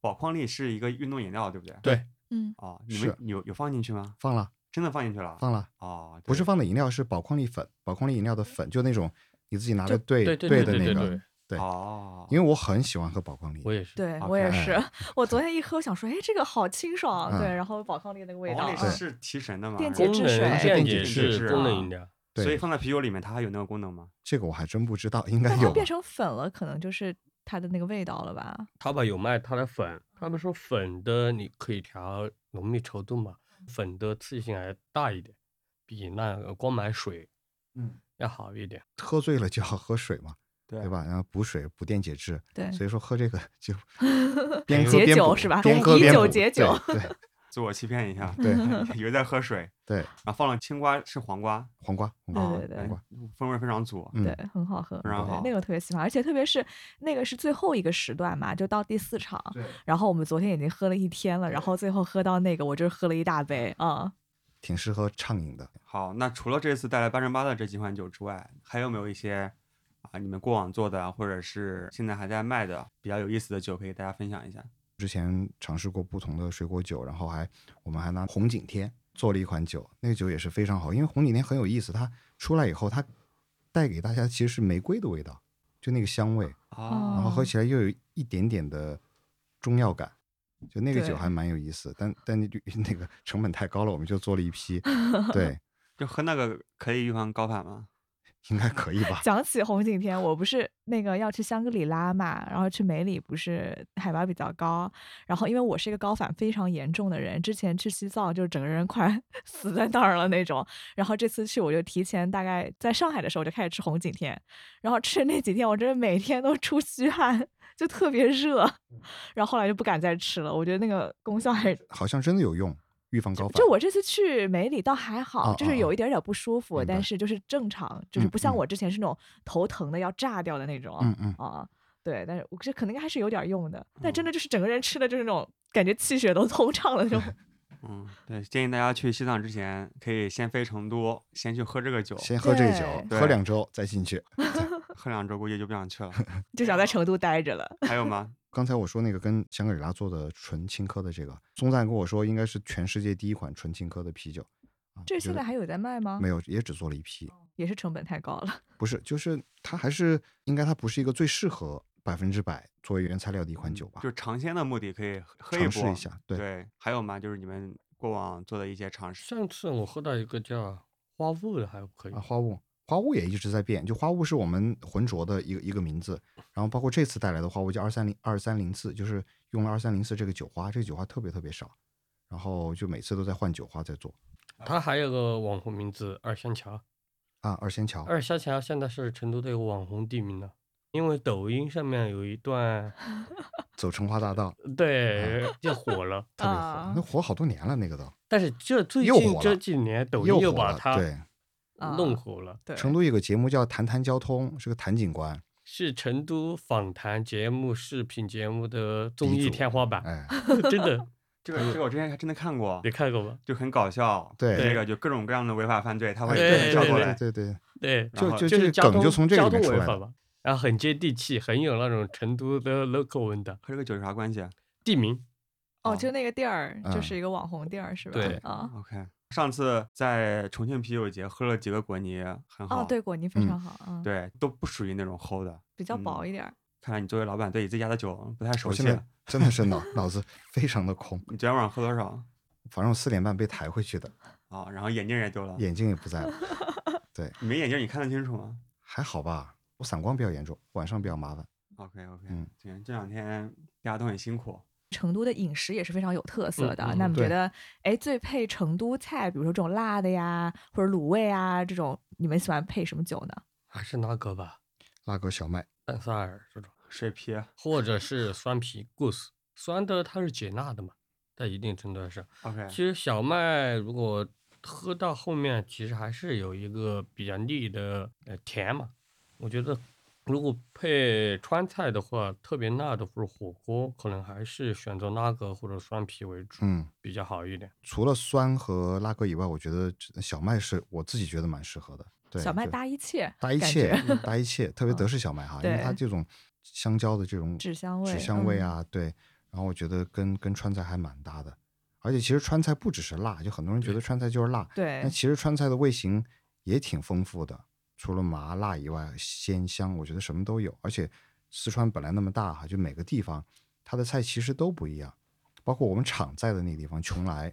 宝矿力是一个运动饮料，对不对？对，嗯，哦，你们有有放进去吗？放了，真的放进去了？放了，哦，不是放的饮料，是宝矿力粉，宝矿力饮料的粉，就那种你自己拿着兑兑的那个对对对，，对哦，因为我很喜欢喝宝矿力，我也是，对我也是哎。我昨天一喝，想说，哎，这个好清爽，嗯。对，然后宝矿力那个味道宝矿力嗯是提神的吗？电解质水电解质是。功能啊？饮料，对。所以放在啤酒里面，它还有那个功能吗？这个我还真不知道，应该有变成粉了，可能就是它的那个味道了吧？淘宝有卖它的粉，他们说粉的你可以调浓密稠度嘛，粉的刺激性还大一点，比那个光买水，嗯，要好一点。喝醉了就要喝水嘛，对对？吧？然后补水补电解质，对，所以说喝这个就 边喝解边补酒是吧边喝边补解酒对 自我欺骗一下，对 以为在喝水，对，然后放了青瓜是黄瓜，黄瓜黄瓜对对对黄瓜，风味非常足。嗯对，很好喝，非常好对那个特别喜欢，而且特别是那个是最后一个时段嘛，就到第四场，对，然后我们昨天已经喝了一天了，然后最后喝到那个，我就是喝了一大杯啊，挺适合畅饮的。好，那除了这次带来八乘八的这几款酒之外，还有没有一些啊你们过往做的，或者是现在还在卖的比较有意思的酒，可以给大家分享一下？之前尝试过不同的水果酒，然后还我们还拿红景天做了一款酒，那个酒也是非常好，因为红景天很有意思，它出来以后它带给大家其实是玫瑰的味道，就那个香味，啊，然后喝起来又有一点点的中药感，就那个酒还蛮有意思，但但那 那个成本太高了，我们就做了一批，对，就喝那个可以预防高反吗？应该可以吧？讲起红景天，我不是那个要去香格里拉嘛，然后去梅里不是海拔比较高，然后因为我是一个高反非常严重的人，之前去西藏就是整个人快 死在那儿了那种，然后这次去我就提前大概在上海的时候我就开始吃红景天，然后吃那几天我真的每天都出虚汗，就特别热，然后后来就不敢再吃了，我觉得那个功效还好像真的有用，预防高反。就我这次去梅里倒还好，就是有一点点不舒服，但是就是正常，就是嗯不像嗯我之前是那种头疼的要炸掉的那种。嗯嗯，啊，对，但是我这可能还是有点用的，但哦真的就是整个人吃的就是那种感觉气血都 通畅了那种。嗯，对，建议大家去西藏之前，可以先飞成都，先去喝这个酒，先喝这个酒，对喝两周再进去。喝两周估计就不想去了。就想在成都待着了。还有吗？刚才我说那个跟香格里拉做的纯青稞的这个，松赞跟我说应该是全世界第一款纯青稞的啤酒。啊这现在还有在卖吗？没有，也只做了一批。也是成本太高了。不是，就是它还是应该它不是一个最适合百分之百作为原材料的一款酒吧就，是尝鲜的目的可以喝一波尝试一下。对，对，还有吗？就是你们过往做的一些尝试。上次我喝到一个叫花雾的，还可以啊，。花雾，花雾也一直在变，就花雾是我们浑浊的一个一个名字，然后包括这次带来的花雾叫二三零二三零四，就是用了二三零四这个酒花，这个酒花特别特别少，然后就每次都在换酒花在做它还有个网红名字二仙桥，啊，二仙桥二仙桥现在是成都的一个网红地名了。因为抖音上面有一段，走成华大道对，就火了。特别火，啊那火好多年了那个都，但是这最近这又火了几年，抖音又又火了，对。弄火了。对，成都有个节目叫《谈谈交通》，是个谭警官，是成都访谈节目、视频节目的综艺天花板，哎，真的，这个这个我之前还真的看过你，看过吧？就很搞笑。对那个就各种各样的违法犯罪，他会对跳过来。对对对，对，就就就是梗就从这交里面出来吧，然后很接地气，很有那种成都的 local 味道。和这个酒有啥关系啊地名哦，就那个地儿，就嗯是一个网红地儿，是吧？对啊，？OK，上次在重庆啤酒节喝了几个果泥，很好。哦，对，果泥非嗯常好，嗯，，对，都不属于那种齁的。比较薄嗯一点儿。看来你作为老板对你自己家的酒不太熟悉真的是脑 脑子非常的空，你昨天晚上喝多少？反正我四点半被抬回去的，啊，然后眼镜也丢了。眼镜也不在了，你没眼镜，你看得清楚吗还好吧？我散光比较严重，晚上比较麻烦。？OK OK，嗯行，这两天大家都很辛苦。成都的饮食也是非常有特色的。嗯嗯对那你觉得，哎，最配成都菜，比如说这种辣的呀，或者卤味啊这种，你们喜欢配什么酒呢？还是那个吧，拉格小麦，丹萨尔这种，水啤，或者是酸啤 Goose，酸的它是解辣的嘛，在一定程度上。OK，其实小麦如果喝到后面，其实还是有一个比较腻的呃甜嘛。我觉得如果配川菜的话，特别辣的或者火锅，可能还是选择拉格或者酸啤为主，嗯，比较好一点。除了酸和拉格以外，我觉得小麦是我自己觉得蛮适合的。对，小麦搭一切，搭一切，搭一切，特别德式小麦哈，因为它这种香蕉的这种纸香味纸香味嗯啊，对，然后我觉得跟跟川菜还蛮搭的。而且其实川菜不只是辣，就很多人觉得川菜就是辣，对但，其实川菜的味型也挺丰富的，除了麻辣以外，鲜香，我觉得什么都有。而且四川本来那么大哈，就每个地方它的菜其实都不一样，包括我们厂在的那个地方邛崃，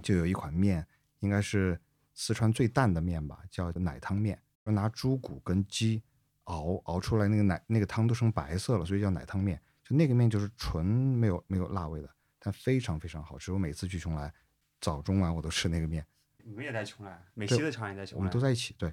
就有一款面，应该是四川最淡的面吧，叫奶汤面，拿猪骨跟鸡熬熬出来那个奶那个汤都成白色了，所以叫奶汤面。就那个面就是纯没有没有辣味的，但非常非常好吃。我每次去邛崃，早中晚我都吃那个面，你们也在邛崃，美对西的厂也在邛崃，我们都在一起。对，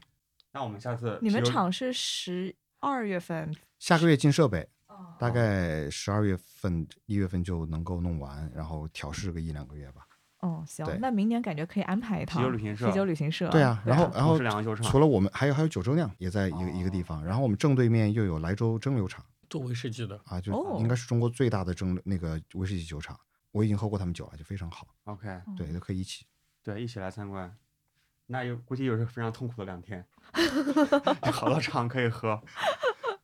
那我们下次你们厂是十二月份，下个月进设备，哦大概十二月份、一月份就能够弄完，然后调试个一两个月吧。哦，行，那明年感觉可以安排一趟酒旅行社啤酒旅行社。对啊，然后然后除了我们，还有还有九州酿也在一个、一个地哦方，然后我们正对面又有莱州蒸馏厂做威士忌的，啊，就哦应该是中国最大的蒸那个威士忌酒厂。我已经喝过他们酒了，就非常好，OK，对，都可以一起。对，一起来参观，那又估计又是非常痛苦的两天 好多厂可以喝。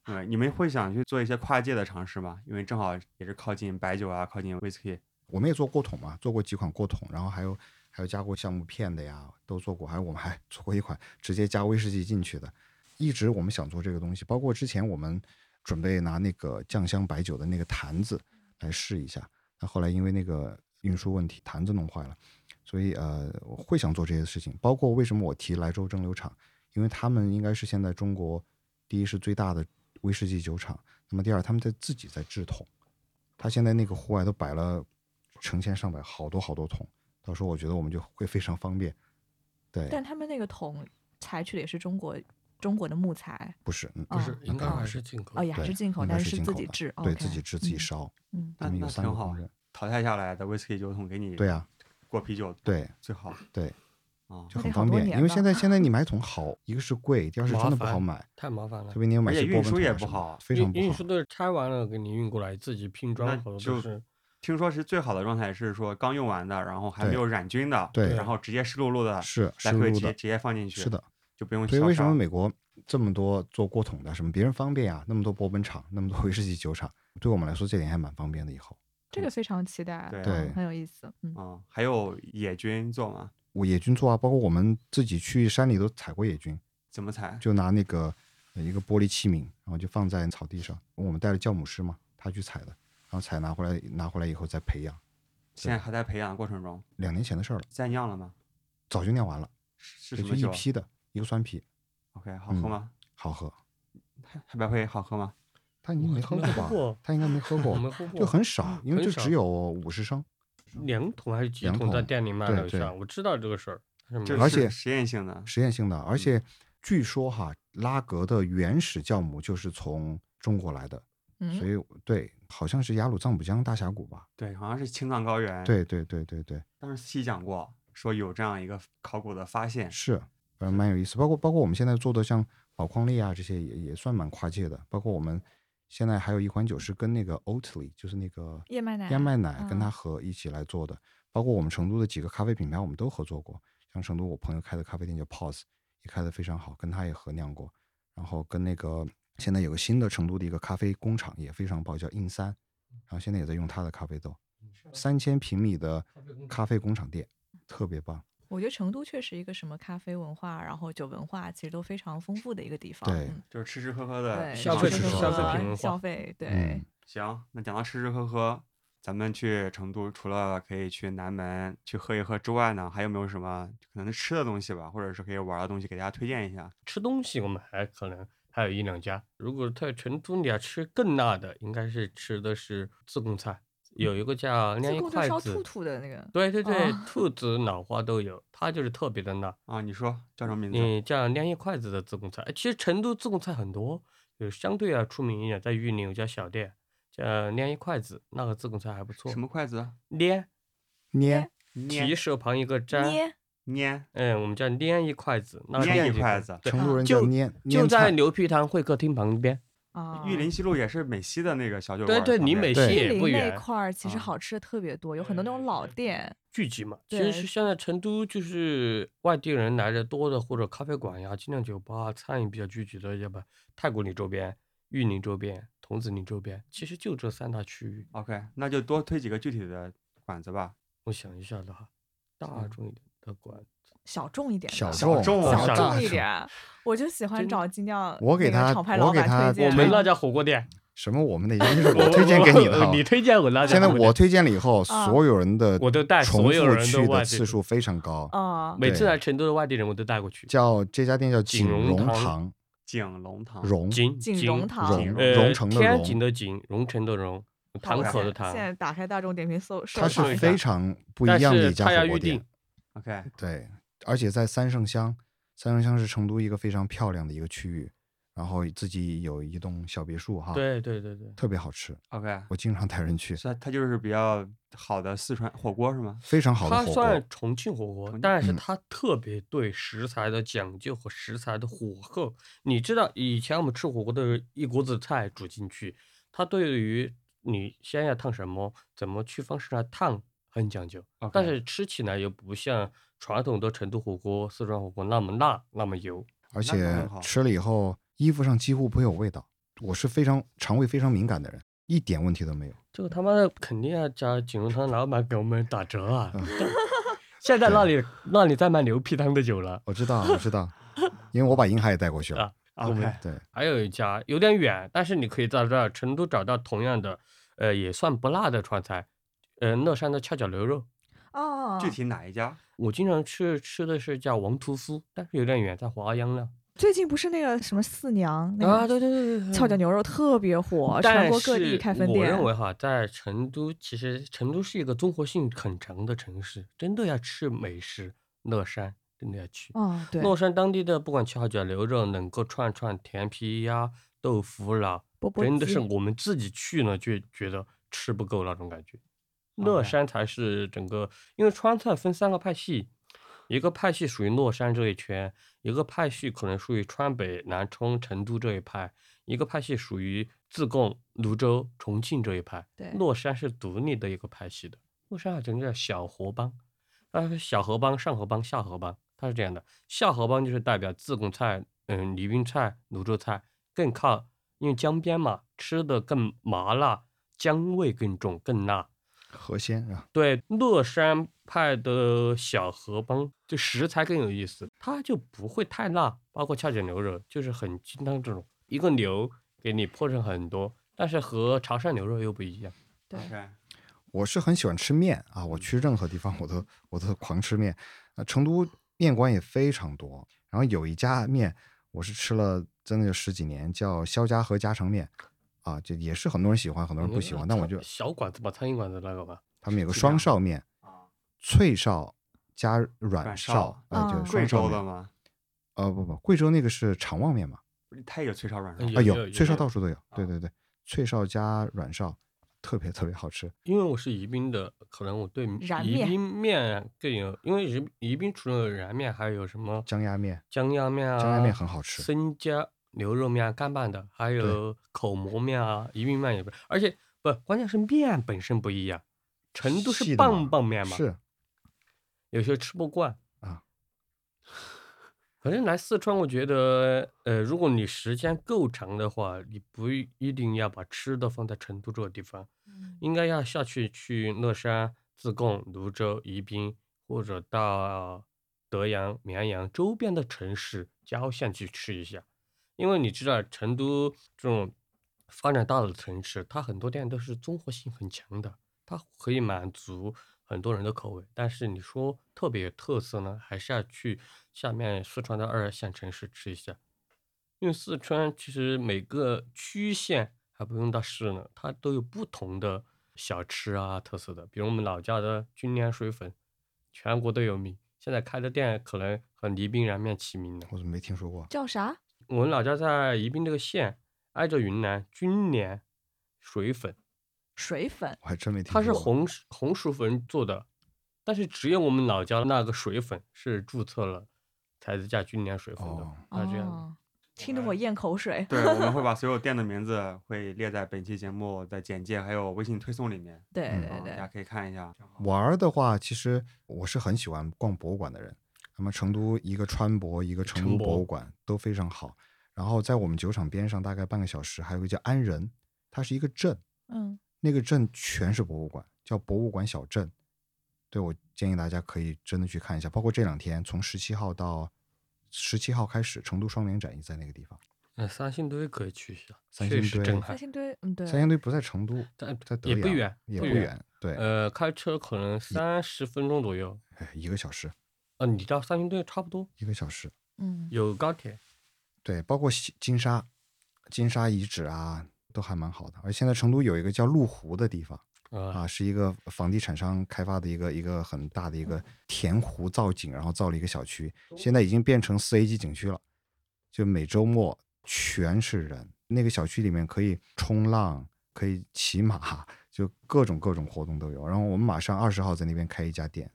对，你们会想去做一些跨界的尝试吗？因为正好也是靠近白酒啊，靠近 whisky。我们也做过桶嘛，做过几款过桶，然后还有还有加过橡木片的呀，都做过。还有我们还做过一款直接加威士忌进去的。一直我们想做这个东西，包括之前我们准备拿那个酱香白酒的那个坛子来试一下，那后来因为那个运输问题，坛子弄坏了，所以呃会想做这些事情。包括为什么我提莱州蒸馏厂，因为他们应该是现在中国第一是最大的威士忌酒厂，那么第二他们在自己在制桶，他现在那个户外都摆了成千上百好多好多桶，到时候我觉得我们就会非常方便。对，但他们那个桶采取的也是中国中国的木材，不是，不是，应该还是进口哦，。也还是进口，但是自是自己制，对自己制自己嗯烧，嗯，那那他们有三个挺好工人。淘汰下来的 whisky 酒桶给你对呀、过啤酒对最好对，啊，就很方便。因为现在现在你买桶好，一个是贵，第二是真的不好买，太麻烦了特。别你要买些波运输也不好非常不好运运输。都是拆完了给你运过来，自己拼装，好了就是。听说是最好的状态是说刚用完的，然后还没有染菌的，对然后直接湿漉漉的，是来湿漉漉的，回直接直接放进去，是，的。就不用所以为什么美国这么多做过桶的，什么别人方便啊，那么多波本厂，那么多威士忌酒厂，对我们来说这点还蛮方便的。以后这个非常期待，对很有意思，嗯，啊，还有野菌做吗？我野菌做啊，包括我们自己去山里都采过野菌，怎么采？就拿那个呃一个玻璃器皿，然后就放在草地上，我们带了酵母师嘛，他去采的，然后采拿回来拿回来以后再培养，现在还在培养的过程中，两年前的事儿了，再酿了吗？早就酿完了，是是什么酒批的一个酸啤，？OK，好喝嗯吗？好喝。黑白灰好喝吗？他应该没喝过吧？过，他应该没喝过我，没喝过，就很少，因为就只有五十升。两桶还是几桶在店里卖了下，我知道这个事儿。而且是实验性的，实验性的，而且据说哈，拉格的原始酵母就是从中国来的，所嗯，以对，好像是雅鲁藏布江大峡谷吧？对，好像是青藏高原。，对对对对对，当时细讲过，说有这样一个考古的发现。是，反正蛮有意思。包括包括我们现在做的像宝矿力啊这些也也算蛮跨界的。包括我们现在还有一款酒是跟那个 Oatly，就是那个燕麦奶燕麦奶跟它嗯合一起来做的。包括我们成都的几个咖啡品牌，我们都合作过。像成都我朋友开的咖啡店叫 Pause，也开得非常好，跟他也合酿过。然后跟那个现在有个新的成都的一个咖啡工厂也非常棒，叫印三，然后现在也在用他的咖啡豆，三千平米的咖啡工厂店，特别棒。我觉得成都确实一个什么咖啡文化，然后酒文化，其实都非常丰富的一个地方。对嗯就是吃吃喝喝的对，消费吃吃吃消费消费，对嗯，行，那讲到吃吃喝喝，咱们去成都除了可以去南门去喝一喝之外呢，还有没有什么可能吃的东西吧，或者是可以玩的东西给大家推荐一下？吃东西我们还可能还有一两家。如果在成都你要吃更辣的，应该是吃的是自贡菜，有一个叫晾自一筷子烧兔，兔的那个，对对对，哦兔子、脑花都有，它就是特别的辣。啊，你说叫什么名字？嗯，叫晾一筷子的自贡菜。哎其实成都自贡菜很多，有相对要出名一点，在玉林有家小店叫晾一筷子，那个自贡菜还不错什。么筷子？捏，捏提手旁一个粘，捏捏嗯，我们叫晾一筷子，那个捏一筷子对成都人就叫捏，就在牛皮糖会客厅旁边。啊，玉林西路也是美西的那个小酒馆对对离美西也不玉林那块儿其实啊好吃的特别多，有很多那种老店，聚集嘛。其对实是现在成都就是外地人来的多的，或者咖啡馆呀、精酿酒吧、餐饮比较聚集的，要不太古里周边、玉林周边、桐梓林周边，其实就这三大区域。OK，那就多推几个具体的馆子吧。我想一下的哈，大众一点的馆子，小众一点的，小小众小众一点，我就喜欢找精酿我给他我老板给他推荐。我们那家火锅店，什么我们那 家就是我推荐给你的。你推荐我那家现在我推荐了以后，啊所有人的我都带重所有人复去的次数非常高。啊，每次来成都的外地人我都带过去。叫这家店叫锦锦荣荣堂堂，景龙堂，荣锦锦锦荣堂荣呃荣成的天荣津的锦，荣成的荣，堂口的堂现在打开大众点评搜，搜它是非常不一样的一家火锅店定。OK，对，而且在三圣乡，三圣乡是成都一个非常漂亮的一个区域，然后自己有一栋小别墅哈，，对对对对，特别好吃，OK，我经常带人去，是它它就是比较好的四川火锅是吗？非常好的它火锅，算重庆火锅但是它特别对食材的讲究和食材的火候。你知道以前我们吃火锅都是一锅子菜煮进去，它对于你先要烫什么，怎么去方式来烫很讲究但是吃起来又不像传统的成都火锅、四川火锅那么辣、那么油。而且吃了以后衣服上几乎不会有味道。我是非常肠胃非常敏感的人，一点问题都没有。这个他妈的肯定要加锦荣汤老板给我们打折啊！嗯 现在那里那里在卖牛皮汤的酒了。我知道，我知道，因为我把银海也带过去了。啊 OK，对，还有一家有点远，但是你可以在这儿成都找到同样的，呃，也算不辣的川菜，呃，乐山的翘脚牛肉。哦，具体哪一家？我经常吃吃的是叫王屠夫，但是有点远，在华阳了。最近不是那个什么四娘那啊，个对对对对对，翘脚牛肉特别火，全国各地开分店我认。为哈，在成都，其实成都是一个综合性很强的城市，真的要吃美食，乐山真的要去。哦，对，乐山当地的不管翘脚牛肉、冷锅串串、甜皮鸭、豆腐脑，真的是我们自己去了就觉得吃不够那种感觉。乐山才是整个，因为川菜分三个派系，一个派系属于乐山这一圈，一个派系可能属于川北、南充、成都这一派，一个派系属于自贡、泸州、重庆这一派。对乐山是独立的一个派系的，乐山还整个叫小河帮，啊小河帮、上河帮、下河帮，它是这样的。下河帮就是代表自贡菜、嗯宜宾菜、泸州菜，更靠因为江边嘛，吃的更麻辣，姜味更重、更辣。河鲜啊，对，乐山派的小河帮就食材更有意思，它就不会太辣，包括翘脚牛肉就是很清汤这种，一个牛给你破成很多，但是和潮汕牛肉又不一样。对我是很喜欢吃面啊，我去任何地方我都我都狂吃面。啊，成都面馆也非常多，然后有一家面我是吃了真的有十几年，叫肖家河家常面，啊，就也是很多人喜欢，很多人不喜欢，但我就小馆子吧，苍蝇馆子那个吧，他们有个双哨面，啊，脆哨加软软哨哨，啊，就啊贵是双哨面。州的吗？呃，不不，贵州那个是长旺面嘛？不是它也有脆烧软烧哎啊，有有脆哨到处都有。对啊对对，脆哨加软哨，特别特别好吃。因为我是宜宾的，可能我对宜宾面更有，因为宜宜宾除了燃面，还有什么姜鸭面，姜鸭面啊，姜鸭面很好吃生姜牛肉面啊，干拌的，还有口蘑面啊，宜宾面也不，而且不，关键是面本身不一样，成都是棒棒面嘛，是有些吃不惯啊。反正来四川，我觉得，呃，如果你时间够长的话，你不一一定要把吃的放在成都这个地方，嗯应该要下去去乐山、自贡、泸州、宜宾，或者到德阳、绵阳周边的城市郊县去吃一下，因为你知道成都这种发展大的城市，它很多店都是综合性很强的，它可以满足很多人的口味。但是你说特别有特色呢，还是要去下面四川的二线城市吃一下，因为四川其实每个区县还不用到市呢，它都有不同的小吃啊特色的，比如我们老家的军连水粉，全国都有名。现在开的店可能和宜宾燃面齐名的。我怎么没听说过？叫啥？我们老家在宜宾这个县，挨着云南，军连水粉，水粉。我还真没听它过。是红薯红薯粉做的，但是只有我们老家那个水粉是注册了，才是叫军连水粉的哦，它这样。哦，听得我咽口水。对，我们会把所有店的名字会列在本期节目的简介还有微信推送里面，对嗯对对啊大家，可以看一下。玩儿的话，其实我是很喜欢逛博物馆的人。那么成都一个川博，一个成都博博物馆都非常好。然后在我们酒厂边上大概半个小时，还有一个叫安仁，它是一个镇，嗯，那个镇全是博物馆，叫博物馆小镇。对我建议大家可以真的去看一下，包括这两天从十七号到十七号开始，成都双年展也在那个地方。那，三星堆可以去一下，三星堆三。星堆，嗯对，三星堆不在成都，但在德阳也不远，不远。也不远，对，呃，开车可能三十分钟左右。哎一个小时，呃，你到三星堆差不多，一个小时。嗯，有高铁。对，包括金沙、金沙遗址啊，都还蛮好的。而现在成都有一个叫麓湖的地方啊啊，是一个房地产商开发的一个一个很大的一个填湖造景，然后造了一个小区，现在已经变成四 A 级景区了。就每周末全是人，那个小区里面可以冲浪，可以骑马，就各种各种活动都有。然后我们马上二十号在那边开一家店，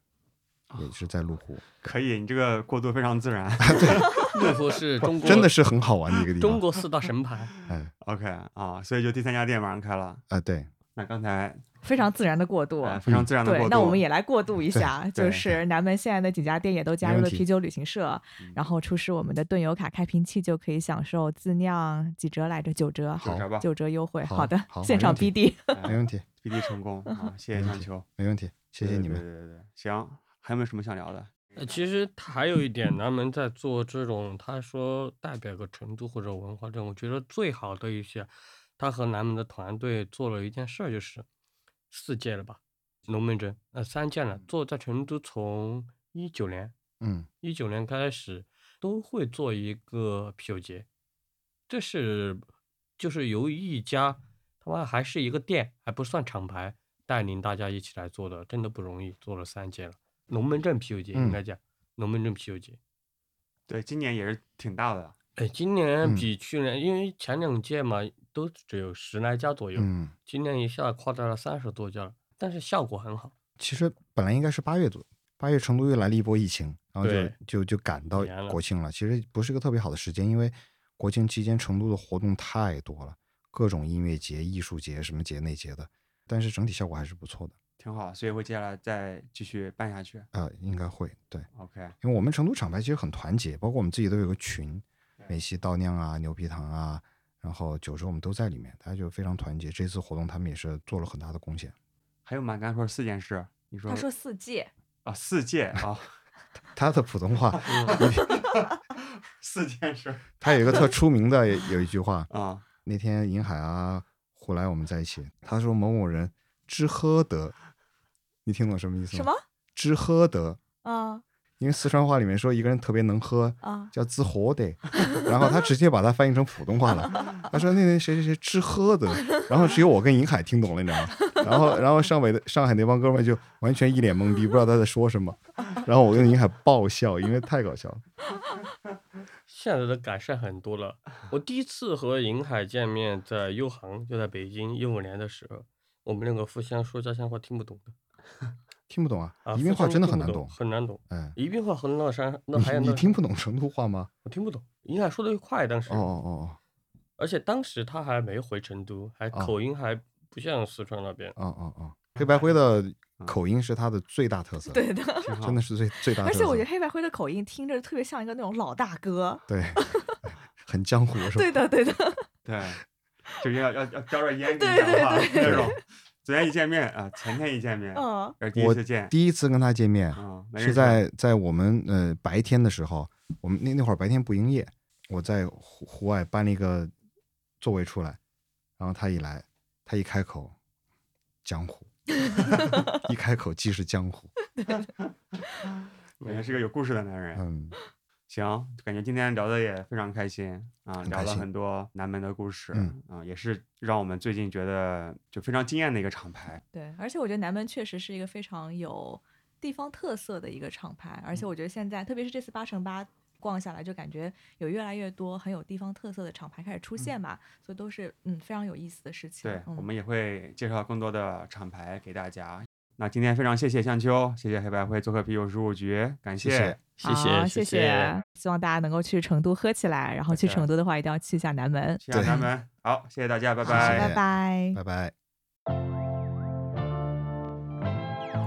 也是在麓湖，可以，你这个过渡非常自然。麓湖是 中国真的是很好玩的一个地方。中国四大神牌。哎 OK 啊，所以就第三家店马上开了。啊，对，那刚才非常自然的过渡。呃非常自然的过对，渡，那我们也来过渡一下，就是南门现在的几家店也都加入了啤酒旅行社，嗯然后出示我们的盾游卡开瓶器就可以享受自酿几折来着？九折，九折吧，九折优惠。好的，好现场 BD。哎没问题，，BD 成功啊！谢谢没问题香秋，没问题，谢谢你们。对对对对，行，还有没有什么想聊的？呃，其实他还有一点，南门在做这种，他说代表个成都或者文化这种，我觉得最好的一些，他和南门的团队做了一件事儿，就是四届了吧，龙门阵，呃，三届了，做在成都从一九年，嗯一九年开始都会做一个啤酒节，这是就是由一家他妈还是一个店，还不算厂牌，带领大家一起来做的，真的不容易，做了三届了。龙门阵啤酒节应嗯该讲，龙门阵啤酒节。对，今年也是挺大的，哎，今年嗯比去年，因为前两届嘛都只有十来家左右，嗯，今年一下扩大了三十多家了，但是效果很好。其实本来应该是八月左右，八月成都又来了一波疫情，然后就就就赶到国庆了。其实不是个特别好的时间，因为国庆期间成都的活动太多了，各种音乐节、艺术节、什么节那节的，但是整体效果还是不错的。挺好，所以会接下来再继续办下去。呃，应该会对，OK，因为我们成都厂牌其实很团结，包括我们自己都有个群，美西倒酿啊、牛皮糖啊，然后九州我们都在里面，大家就非常团结。这次活动他们也是做了很大的贡献。还有吗？刚才说四件事，你说他说四届，啊，四届啊，他的普通话，四件事他有一个特出名的有一句话，啊，那天银海啊、胡来我们在一起，他说某某人知喝得，你听懂什么意思吗？什么？知喝得，啊因为四川话里面说一个人特别能喝，啊，叫知喝得，然后他直接把它翻译成普通话了。他说那那谁谁谁知喝得，然后只有我跟银海听懂了，你知道吗？然后然后上北的上海那帮哥们就完全一脸懵逼，不知道他在说什么。然后我跟银海爆笑，因为太搞笑了。现在的改善很多了。我第一次和银海见面在优航，就在北京一五年的时候，我们两个互相说家乡话听不懂的 听不懂啊啊，，宜宾话真的很难懂。很难懂。哎，宜宾话和乐山那还有你你听不懂成都话吗？我听不懂，应该说的又快，当时哦哦哦而且当时他还没回成都，还哦口音还不像四川那边。哦哦哦，黑白灰的口音是他的最大特色，对的。真的是最最大特色。而且我觉得黑白灰的口音听着特别像一个那种老大哥。对，很江湖是吧？对的，对的。对，就是要要要叼着烟跟对你讲话对对那种。昨天一见面啊，前天一见面，嗯。第一次见，第一次跟他见面嗯，是在在我们呃白天的时候，我们那那会儿白天不营业，我在户户外搬了一个座位出来，然后他一来，他一开口，江湖，一开口即是江湖，感觉是个有故事的男人。嗯，行，感觉今天聊的也非常开心啊，聊了很多南门的故事，嗯啊，也是让我们最近觉得就非常惊艳的一个厂牌。对，而且我觉得南门确实是一个非常有地方特色的一个厂牌，而且我觉得现在，特别是这次八乘八逛下来，就感觉有越来越多很有地方特色的厂牌开始出现嘛，所以都是嗯非常有意思的事情。对，嗯、我们也会介绍更多的厂牌给大家。那今天非常谢谢向秋，谢谢黑白灰做客啤酒十五局，感谢谢谢谢好谢谢，希望大家能够去成都喝起来，然后去成都的话一定要去一下南门。去下南门。好，谢谢大家，拜谢拜。拜拜。拜拜。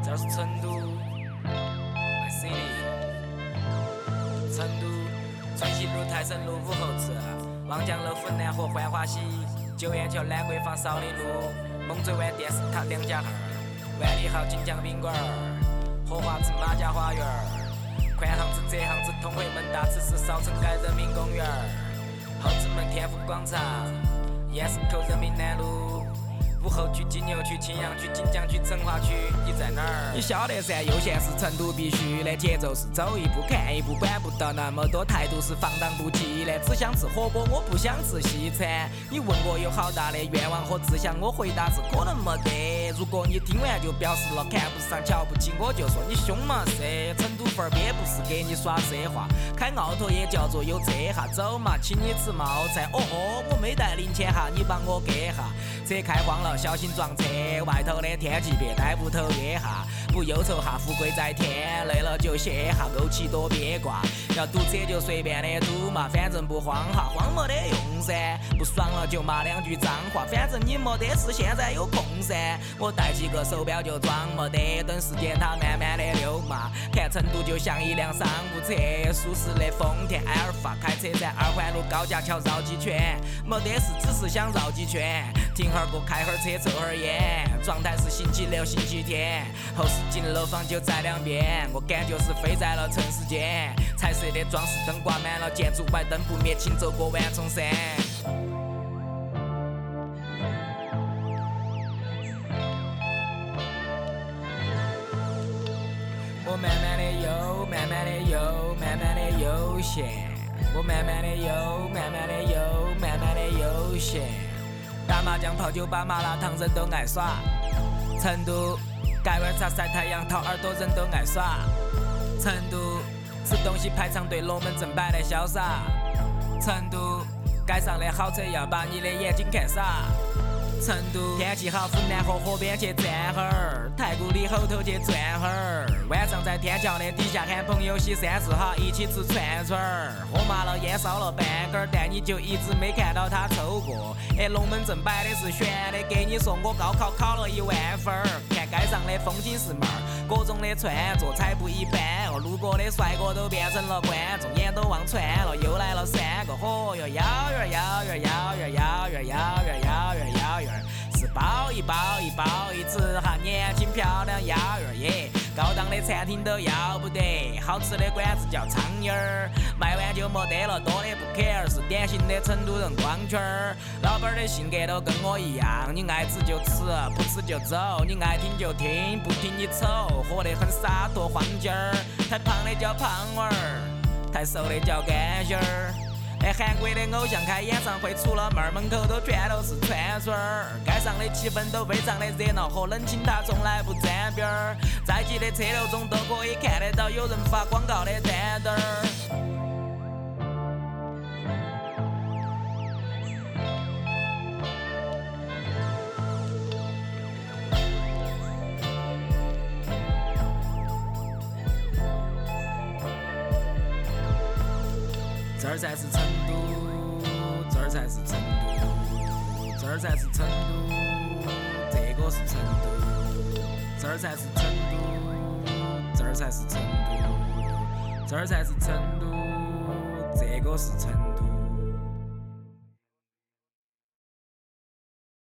这是成都，My City，成都春熙路、泰升路、武侯祠、望江楼、府南河、浣花溪、九眼桥、兰桂坊、少林路、猛追湾电视塔两家万里豪锦江宾馆儿、荷花池马家花园儿、宽巷子、窄巷子、通惠门大慈寺、少城街人民公园儿、后子门天府广场、燕市口人民南路。武侯区、金牛区、青羊区、锦江区、成华区，你在哪儿？你晓得噻，悠闲是成都必须的，节奏是走一步看一步，管不到那么多，态度是放荡不羁的。只想吃火锅，我不想吃西餐。你问我有好大的愿望和志向，我回答是可能没得。如果你听完就表示了看不上、瞧不起，我就说你凶嘛噻。成都范儿边不是给你耍奢华，开奥拓也叫做有车哈。走嘛，请你吃冒菜。哦豁，我没带零钱哈，你帮我给哈。车开慌了，小心撞车。外头的天气别呆屋头憋哈，不忧愁哈，富贵在天。累了就歇哈，枸杞多别挂。要堵车就随便的堵嘛，反正不慌哈，慌没得用噻。不爽了就骂两句脏话，反正你没得事，现在有空噻。我戴几个手表就装没得，等时间它慢慢的溜嘛。看成都就像一辆商务车，舒适的丰田埃尔法，开车在二环路高架桥绕几圈，没得事，只是想绕几圈，停会儿过，开会儿车，抽会儿烟，状态是星期六、星期天，后视镜楼房就在两边，我感觉是飞在了城市间。彩色的装饰灯挂满了建筑外，灯不灭，请走过万重山。我慢慢的游，慢慢的游，慢慢的悠闲。我慢慢的游，慢慢的游，慢慢的悠闲。打麻将、泡酒吧、麻辣烫，人都爱耍。成都盖碗茶、晒太阳、掏耳朵，人都爱耍。成都吃东西排长队，龙门阵摆的潇洒。成都街上的好车要把你的眼睛看傻。成都。天气好，湖南河河边去转会儿，太古里后头去转会儿，晚上在天桥的底下喊朋友洗三四哈，一起吃串串儿，喝麻了烟烧了半根儿，但你就一直没看到他抽过。哎，龙门阵摆的是悬的，给你说我高考考了一万分儿，看街上的风景是妹儿，各种的穿着才不一般哦，路过的帅哥都变成了观众，眼都望穿了，又来了三个，嚯哟，幺元幺元幺元幺元幺元幺元是包一包一包一吃哈，年轻漂亮幺儿耶，高档的餐厅都要不得，好吃的馆子叫苍蝇儿，卖完就没得了，多的不 care，是典型的成都人光圈儿。老板的性格都跟我一样，你爱吃就吃，不吃就走，你爱听就听，不听你丑，活得很洒脱晃劲儿。太胖的叫胖娃儿，太瘦的叫干心儿。哎，韩国的偶像开演唱会，除了妹儿，门口都全都是串串儿。街上的气氛都非常的热闹，和冷清他从来不沾边儿。在挤的车流中都可以看得到有人发广告的单灯儿。这儿才是成都，这儿才是成都，这儿才是成都，这个是成都，这儿才是成都，这儿才是成都，这儿才是成都，这个是成都。